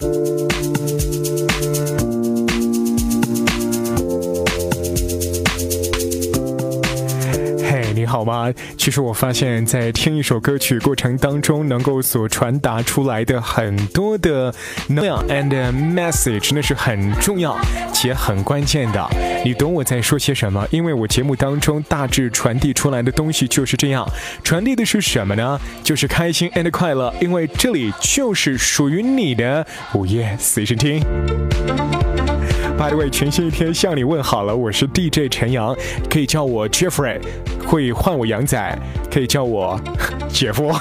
你好其实我发现，在听一首歌曲过程当中，能够所传达出来的很多的能量 and message，那是很重要且很关键的。你懂我在说些什么？因为我节目当中大致传递出来的东西就是这样，传递的是什么呢？就是开心 and 快乐，因为这里就是属于你的午夜随身听。By the way，全新一天向你问好了，我是 DJ 陈阳，可以叫我 Jeffrey，会唤我杨仔，可以叫我 姐夫。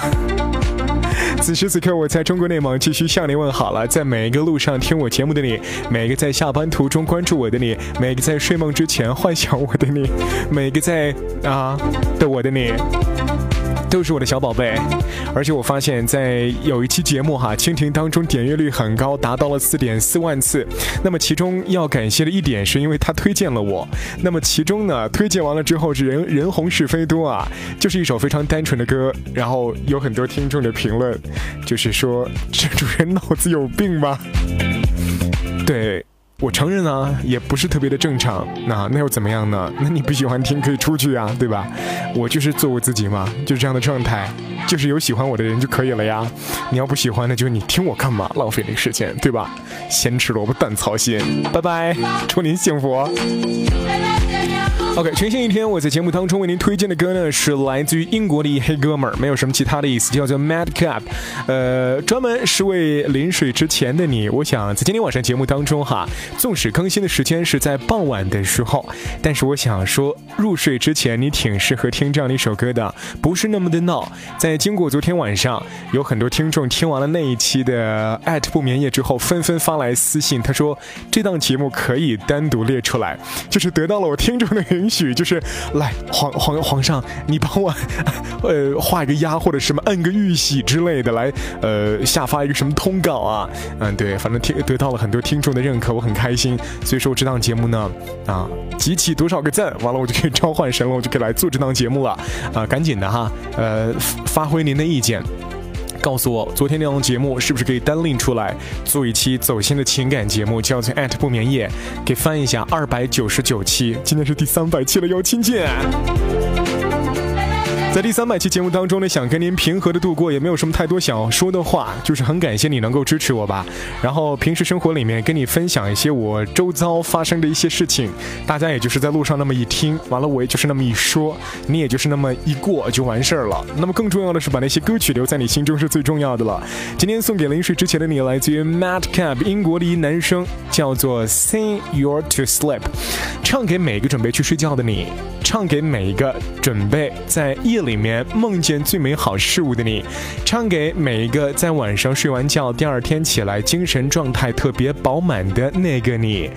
此时此刻，我在中国内蒙继续向你问好了，在每一个路上听我节目的你，每个在下班途中关注我的你，每个在睡梦之前幻想我的你，每个在啊的我的你。都是我的小宝贝，而且我发现，在有一期节目哈，蜻蜓当中点阅率很高，达到了四点四万次。那么其中要感谢的一点，是因为他推荐了我。那么其中呢，推荐完了之后是人人红是非多啊，就是一首非常单纯的歌。然后有很多听众的评论，就是说这主人脑子有病吧？对。我承认啊，也不是特别的正常。那那又怎么样呢？那你不喜欢听可以出去啊，对吧？我就是做我自己嘛，就是这样的状态，就是有喜欢我的人就可以了呀。你要不喜欢，那就你听我干嘛？浪费那时间，对吧？咸吃萝卜淡操心。拜拜，祝您幸福。OK，全新一天，我在节目当中为您推荐的歌呢，是来自于英国的一黑哥们儿，没有什么其他的意思，叫做 Madcap，呃，专门是为临睡之前的你。我想在今天晚上节目当中哈，纵使更新的时间是在傍晚的时候，但是我想说，入睡之前你挺适合听这样的一首歌的，不是那么的闹。在经过昨天晚上，有很多听众听完了那一期的艾特不眠夜之后，纷纷发来私信，他说这档节目可以单独列出来，就是得到了我听众的允。许就是来皇皇皇上，你帮我呃画一个押或者什么摁个玉玺之类的，来呃下发一个什么通告啊？嗯，对，反正听得到了很多听众的认可，我很开心。所以说这档节目呢啊集齐多少个赞，完了我就可以召唤神龙，我就可以来做这档节目了啊！赶紧的哈，呃发挥您的意见。告诉我，昨天那档节目是不是可以单拎出来做一期走心的情感节目，叫做 “at《不眠夜》，给翻一下二百九十九期，今天是第三百期了，要亲亲。在第三百期节目当中呢，想跟您平和的度过，也没有什么太多想要说的话，就是很感谢你能够支持我吧。然后平时生活里面跟你分享一些我周遭发生的一些事情，大家也就是在路上那么一听，完了我也就是那么一说，你也就是那么一过就完事儿了。那么更重要的是把那些歌曲留在你心中是最重要的了。今天送给临睡之前的你，来自于 Matt Cab，英国的一男生，叫做 Sing You to Sleep，唱给每个准备去睡觉的你。唱给每一个准备在夜里面梦见最美好事物的你，唱给每一个在晚上睡完觉第二天起来精神状态特别饱满的那个你。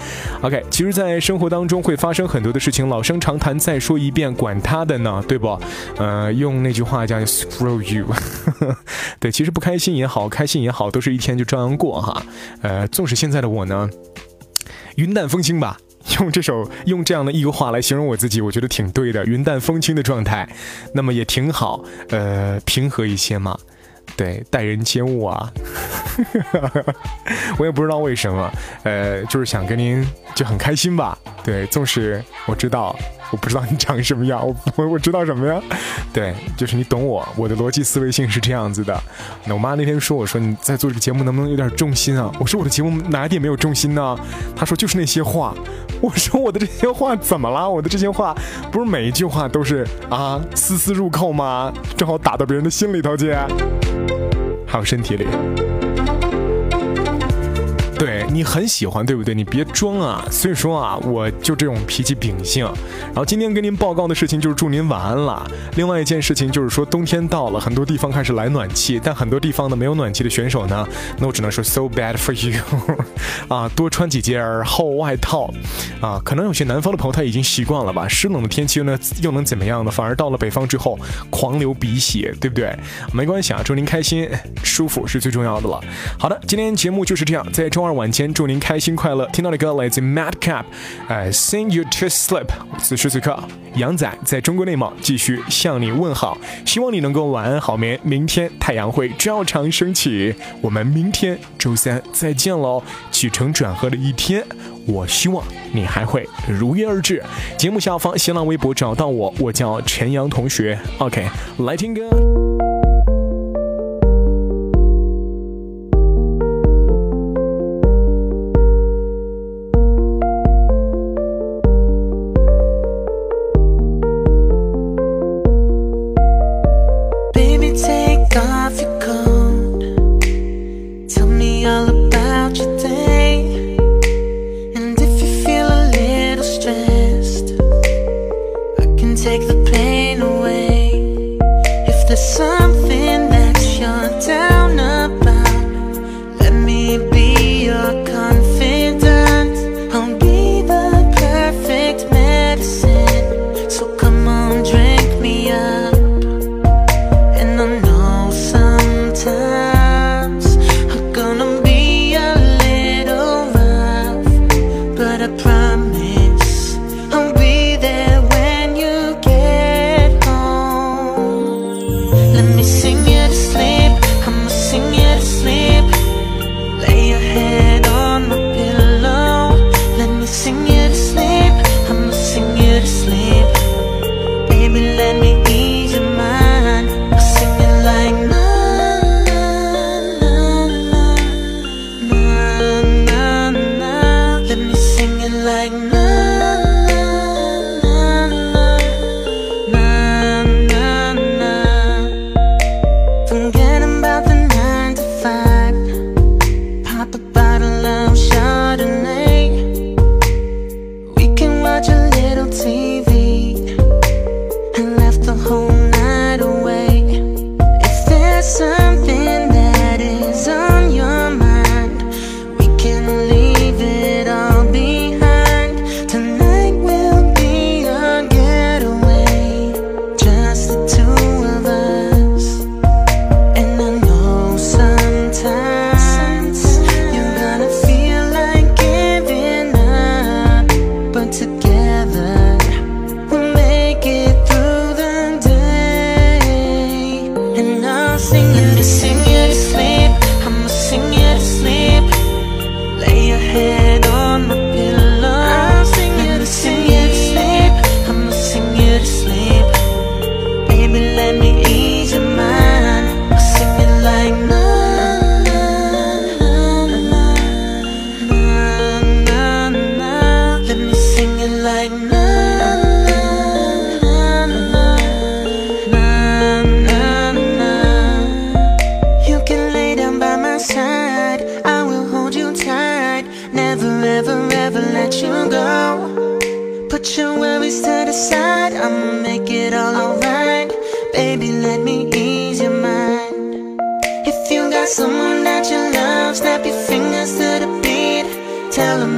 OK，其实，在生活当中会发生很多的事情，老生常谈，再说一遍，管他的呢，对不？呃，用那句话叫 “screw you”。对，其实不开心也好，开心也好，都是一天就照样过哈。呃，纵使现在的我呢，云淡风轻吧。用这首用这样的一个话来形容我自己，我觉得挺对的，云淡风轻的状态，那么也挺好，呃，平和一些嘛，对，待人接物啊，我也不知道为什么，呃，就是想跟您就很开心吧，对，纵使我知道。我不知道你长什么样，我我 我知道什么呀？对，就是你懂我，我的逻辑思维性是这样子的。那我妈那天说我说你在做这个节目能不能有点重心啊？我说我的节目哪一点没有重心呢？她说就是那些话。我说我的这些话怎么了？我的这些话不是每一句话都是啊丝丝入扣吗？正好打到别人的心里头去，还有身体里。你很喜欢，对不对？你别装啊！所以说啊，我就这种脾气秉性。然后今天跟您报告的事情就是祝您晚安了。另外一件事情就是说，冬天到了，很多地方开始来暖气，但很多地方呢没有暖气的选手呢，那我只能说 so bad for you 啊，多穿几件厚外套啊。可能有些南方的朋友他已经习惯了吧？湿冷的天气呢又能怎么样呢？反而到了北方之后狂流鼻血，对不对？没关系啊，祝您开心舒服是最重要的了。好的，今天节目就是这样，在周二晚间。祝您开心快乐。听到的歌来自 Madcap，呃，Sing You to Sleep。此时此刻，杨仔在中国内蒙继续向你问好，希望你能够晚安好眠。明天太阳会照常升起，我们明天周三再见喽！起承转合的一天，我希望你还会如约而至。节目下方新浪微博找到我，我叫陈阳同学。OK，来听歌。like let you go. Put your worries to the side. I'ma make it all alright. Baby, let me ease your mind. If you got someone that you love Snap your fingers to the beat. Tell them